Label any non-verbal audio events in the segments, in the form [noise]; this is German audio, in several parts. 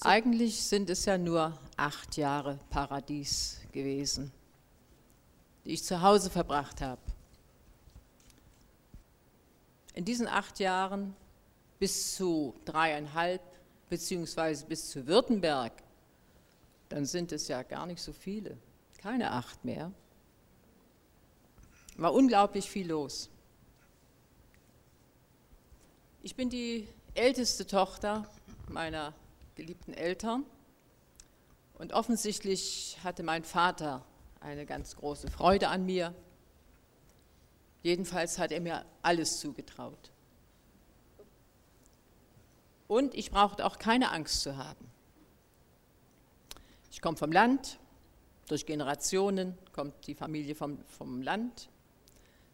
Eigentlich sind es ja nur acht Jahre Paradies gewesen, die ich zu Hause verbracht habe. In diesen acht Jahren bis zu dreieinhalb, beziehungsweise bis zu Württemberg, dann sind es ja gar nicht so viele, keine acht mehr. War unglaublich viel los. Ich bin die älteste Tochter meiner geliebten Eltern und offensichtlich hatte mein Vater eine ganz große Freude an mir. Jedenfalls hat er mir alles zugetraut. Und ich brauchte auch keine Angst zu haben. Ich komme vom Land, durch Generationen kommt die Familie vom, vom Land.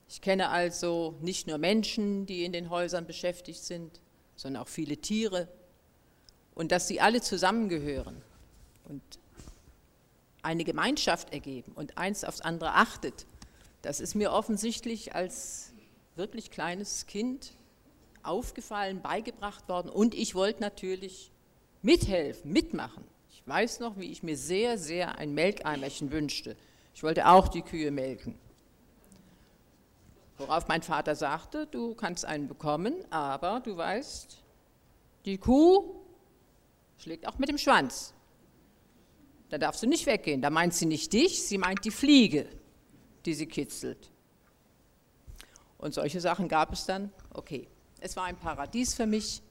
Ich kenne also nicht nur Menschen, die in den Häusern beschäftigt sind, sondern auch viele Tiere. Und dass sie alle zusammengehören und eine Gemeinschaft ergeben und eins aufs andere achtet, das ist mir offensichtlich als wirklich kleines Kind aufgefallen, beigebracht worden. Und ich wollte natürlich mithelfen, mitmachen. Ich weiß noch, wie ich mir sehr, sehr ein Melkeimerchen wünschte. Ich wollte auch die Kühe melken. Worauf mein Vater sagte, du kannst einen bekommen, aber du weißt, die Kuh schlägt auch mit dem Schwanz. Da darfst du nicht weggehen. Da meint sie nicht dich, sie meint die Fliege, die sie kitzelt. Und solche Sachen gab es dann. Okay, es war ein Paradies für mich.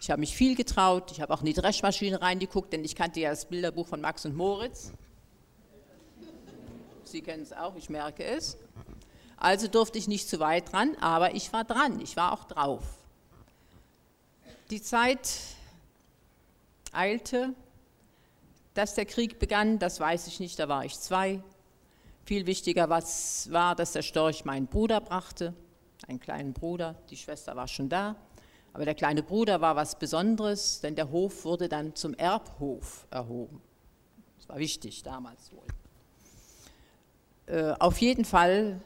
Ich habe mich viel getraut. Ich habe auch in die Dreschmaschine reingeguckt, denn ich kannte ja das Bilderbuch von Max und Moritz. Sie kennen es auch, ich merke es. Also durfte ich nicht zu weit dran, aber ich war dran, ich war auch drauf. Die Zeit eilte, dass der Krieg begann, das weiß ich nicht, da war ich zwei. Viel wichtiger was war, dass der Storch meinen Bruder brachte, einen kleinen Bruder, die Schwester war schon da. Aber der kleine Bruder war was Besonderes, denn der Hof wurde dann zum Erbhof erhoben. Das war wichtig damals wohl. Äh, auf jeden Fall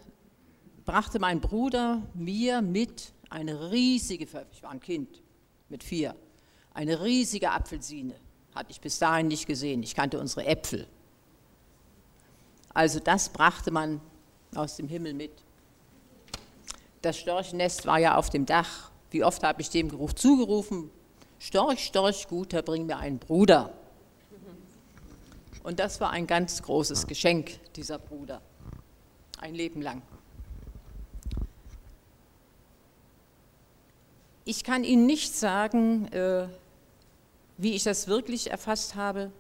brachte mein Bruder mir mit eine riesige, ich war ein Kind mit vier, eine riesige Apfelsine. Hatte ich bis dahin nicht gesehen. Ich kannte unsere Äpfel. Also das brachte man aus dem Himmel mit. Das Storchennest war ja auf dem Dach. Wie oft habe ich dem Geruch zugerufen, Storch, Storch, guter, bring mir einen Bruder. Und das war ein ganz großes Geschenk, dieser Bruder. Ein Leben lang. Ich kann Ihnen nicht sagen, äh, wie ich das wirklich erfasst habe,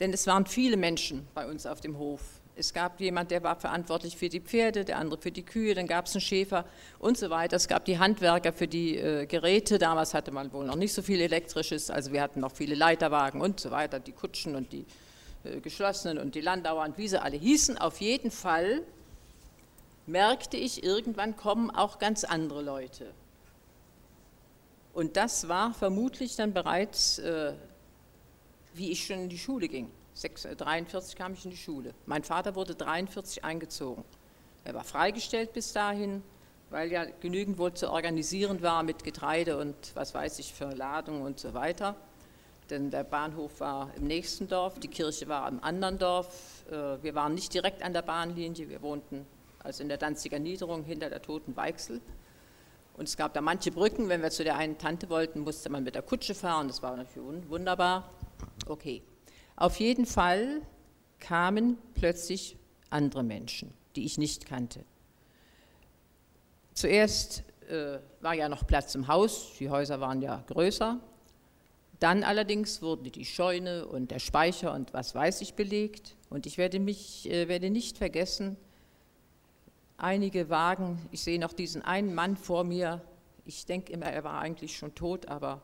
denn es waren viele Menschen bei uns auf dem Hof. Es gab jemand, der war verantwortlich für die Pferde, der andere für die Kühe, dann gab es einen Schäfer und so weiter. Es gab die Handwerker für die äh, Geräte. Damals hatte man wohl noch nicht so viel Elektrisches, also wir hatten noch viele Leiterwagen und so weiter, die Kutschen und die äh, geschlossenen und die Landauer und wie sie alle hießen. Auf jeden Fall merkte ich, irgendwann kommen auch ganz andere Leute. Und das war vermutlich dann bereits, äh, wie ich schon in die Schule ging. 1943 äh, kam ich in die Schule. Mein Vater wurde 1943 eingezogen. Er war freigestellt bis dahin, weil ja genügend wohl zu organisieren war mit Getreide und was weiß ich für Ladung und so weiter. Denn der Bahnhof war im nächsten Dorf, die Kirche war im anderen Dorf. Äh, wir waren nicht direkt an der Bahnlinie, wir wohnten also in der Danziger Niederung hinter der Toten Weichsel. Und es gab da manche Brücken, wenn wir zu der einen Tante wollten, musste man mit der Kutsche fahren, das war natürlich wunderbar. Okay. Auf jeden Fall kamen plötzlich andere Menschen, die ich nicht kannte. Zuerst äh, war ja noch Platz im Haus, die Häuser waren ja größer. Dann allerdings wurden die Scheune und der Speicher und was weiß ich belegt. Und ich werde mich äh, werde nicht vergessen, einige Wagen. Ich sehe noch diesen einen Mann vor mir. Ich denke immer, er war eigentlich schon tot, aber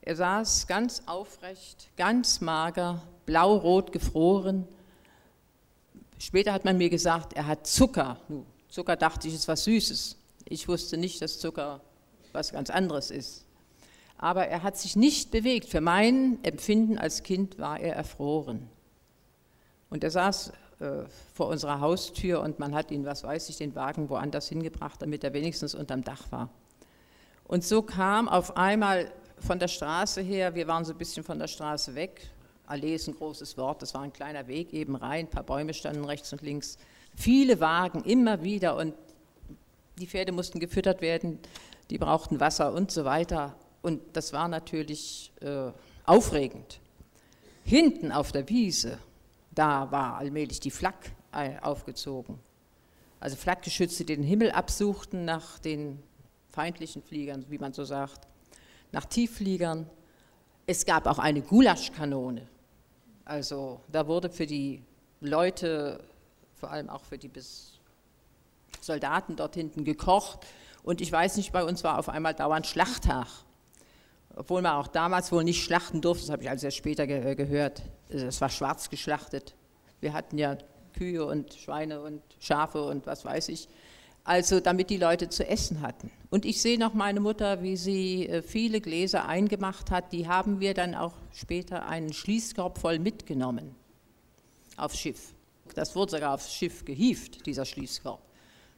er saß ganz aufrecht, ganz mager, blau-rot gefroren. Später hat man mir gesagt, er hat Zucker. Zucker dachte ich, ist was Süßes. Ich wusste nicht, dass Zucker was ganz anderes ist. Aber er hat sich nicht bewegt. Für mein Empfinden als Kind war er erfroren. Und er saß vor unserer Haustür und man hat ihn, was weiß ich, den Wagen woanders hingebracht, damit er wenigstens unterm Dach war. Und so kam auf einmal von der Straße her, wir waren so ein bisschen von der Straße weg. Allee ist ein großes Wort, das war ein kleiner Weg eben rein, ein paar Bäume standen rechts und links. Viele Wagen, immer wieder und die Pferde mussten gefüttert werden, die brauchten Wasser und so weiter. Und das war natürlich äh, aufregend. Hinten auf der Wiese, da war allmählich die Flak äh, aufgezogen. Also Flakgeschütze, die den Himmel absuchten nach den feindlichen Fliegern, wie man so sagt, nach Tieffliegern. Es gab auch eine Gulaschkanone. Also da wurde für die Leute, vor allem auch für die Soldaten dort hinten gekocht. Und ich weiß nicht, bei uns war auf einmal dauernd Schlachttag. Obwohl man auch damals wohl nicht schlachten durfte, das habe ich also erst später ge gehört. Es war schwarz geschlachtet. Wir hatten ja Kühe und Schweine und Schafe und was weiß ich. Also damit die Leute zu essen hatten. Und ich sehe noch meine Mutter, wie sie äh, viele Gläser eingemacht hat. Die haben wir dann auch später einen Schließkorb voll mitgenommen aufs Schiff. Das wurde sogar aufs Schiff gehieft, dieser Schließkorb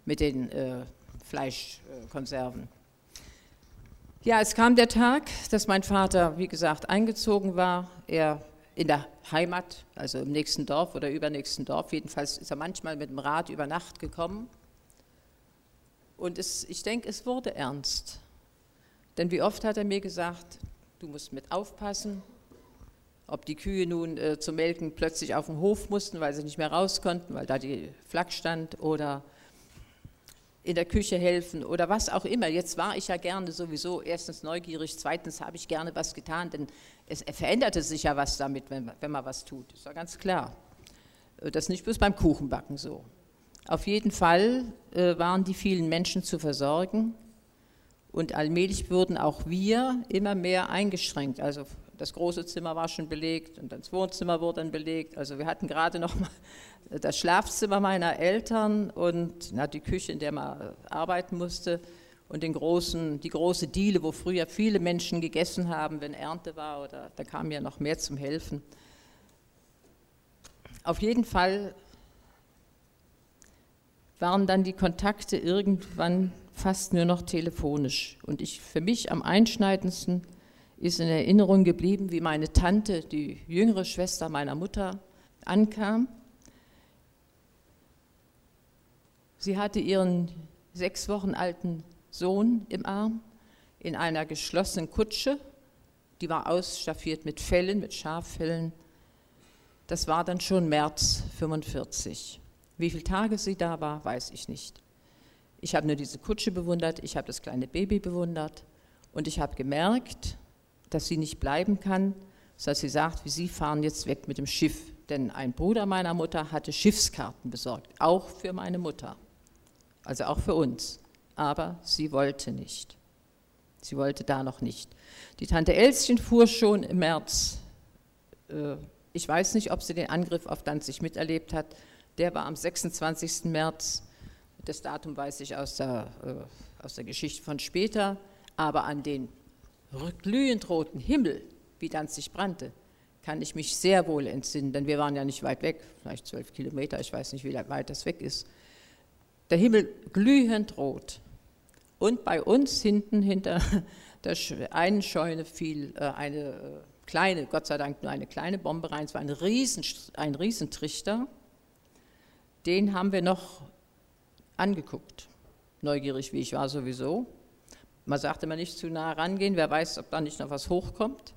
mit den äh, Fleischkonserven. Ja, es kam der Tag, dass mein Vater, wie gesagt, eingezogen war. Er in der Heimat, also im nächsten Dorf oder übernächsten Dorf. Jedenfalls ist er manchmal mit dem Rad über Nacht gekommen. Und es, ich denke, es wurde ernst. Denn wie oft hat er mir gesagt, du musst mit aufpassen, ob die Kühe nun äh, zum Melken plötzlich auf den Hof mussten, weil sie nicht mehr raus konnten, weil da die Flak stand, oder in der Küche helfen oder was auch immer. Jetzt war ich ja gerne sowieso erstens neugierig, zweitens habe ich gerne was getan, denn es veränderte sich ja was damit, wenn, wenn man was tut. Das war ganz klar. Das ist nicht bloß beim Kuchenbacken so. Auf jeden Fall äh, waren die vielen Menschen zu versorgen und allmählich wurden auch wir immer mehr eingeschränkt. Also das große Zimmer war schon belegt und das Wohnzimmer wurde dann belegt. Also wir hatten gerade noch mal das Schlafzimmer meiner Eltern und na, die Küche, in der man arbeiten musste und den großen, die große Diele, wo früher viele Menschen gegessen haben, wenn Ernte war oder da kam ja noch mehr zum Helfen. Auf jeden Fall waren dann die Kontakte irgendwann fast nur noch telefonisch. Und ich, für mich am einschneidendsten ist in Erinnerung geblieben, wie meine Tante, die jüngere Schwester meiner Mutter, ankam. Sie hatte ihren sechs Wochen alten Sohn im Arm in einer geschlossenen Kutsche. Die war ausstaffiert mit Fellen, mit Schaffellen. Das war dann schon März 45. Wie viele Tage sie da war, weiß ich nicht. Ich habe nur diese Kutsche bewundert, ich habe das kleine Baby bewundert und ich habe gemerkt, dass sie nicht bleiben kann, dass sie sagt, wie sie fahren jetzt weg mit dem Schiff. Denn ein Bruder meiner Mutter hatte Schiffskarten besorgt, auch für meine Mutter, also auch für uns. Aber sie wollte nicht. Sie wollte da noch nicht. Die Tante Elschen fuhr schon im März. Äh, ich weiß nicht, ob sie den Angriff auf Danzig miterlebt hat, der war am 26. März. Das Datum weiß ich aus der, äh, aus der Geschichte von später. Aber an den glühend roten Himmel, wie Danzig brannte, kann ich mich sehr wohl entsinnen, denn wir waren ja nicht weit weg, vielleicht zwölf Kilometer, ich weiß nicht, wie weit das weg ist. Der Himmel glühend rot. Und bei uns hinten, hinter [laughs] der einen Scheune, fiel äh, eine äh, kleine, Gott sei Dank nur eine kleine Bombe rein. Es war ein, Riesen, ein Riesentrichter den haben wir noch angeguckt. Neugierig wie ich war sowieso. Man sagte immer nicht zu nah rangehen, wer weiß, ob da nicht noch was hochkommt.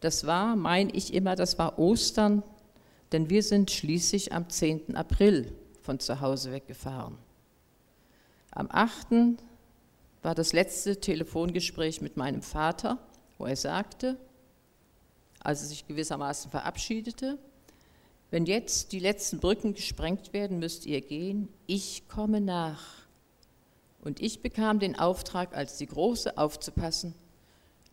Das war, meine ich immer, das war Ostern, denn wir sind schließlich am 10. April von zu Hause weggefahren. Am 8. war das letzte Telefongespräch mit meinem Vater, wo er sagte, als er sich gewissermaßen verabschiedete, wenn jetzt die letzten Brücken gesprengt werden, müsst ihr gehen. Ich komme nach. Und ich bekam den Auftrag, als die Große aufzupassen,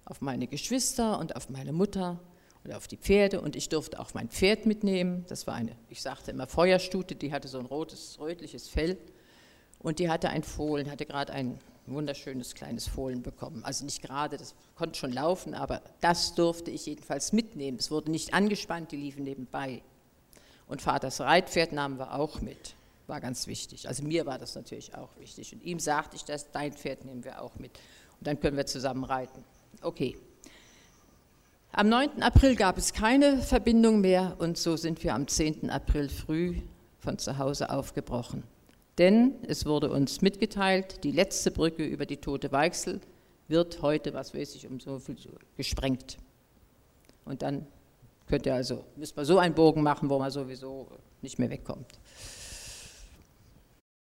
auf meine Geschwister und auf meine Mutter und auf die Pferde. Und ich durfte auch mein Pferd mitnehmen. Das war eine, ich sagte immer Feuerstute, die hatte so ein rotes, rötliches Fell. Und die hatte ein Fohlen, hatte gerade ein wunderschönes kleines Fohlen bekommen. Also nicht gerade, das konnte schon laufen, aber das durfte ich jedenfalls mitnehmen. Es wurde nicht angespannt, die liefen nebenbei. Und Vaters Reitpferd nahmen wir auch mit. War ganz wichtig. Also mir war das natürlich auch wichtig. Und ihm sagte ich das, dein Pferd nehmen wir auch mit. Und dann können wir zusammen reiten. Okay. Am 9. April gab es keine Verbindung mehr und so sind wir am 10. April früh von zu Hause aufgebrochen. Denn es wurde uns mitgeteilt, die letzte Brücke über die Tote Weichsel wird heute, was weiß ich, um so viel gesprengt. Und dann könnt ihr also, müsst man so einen Bogen machen, wo man sowieso nicht mehr wegkommt.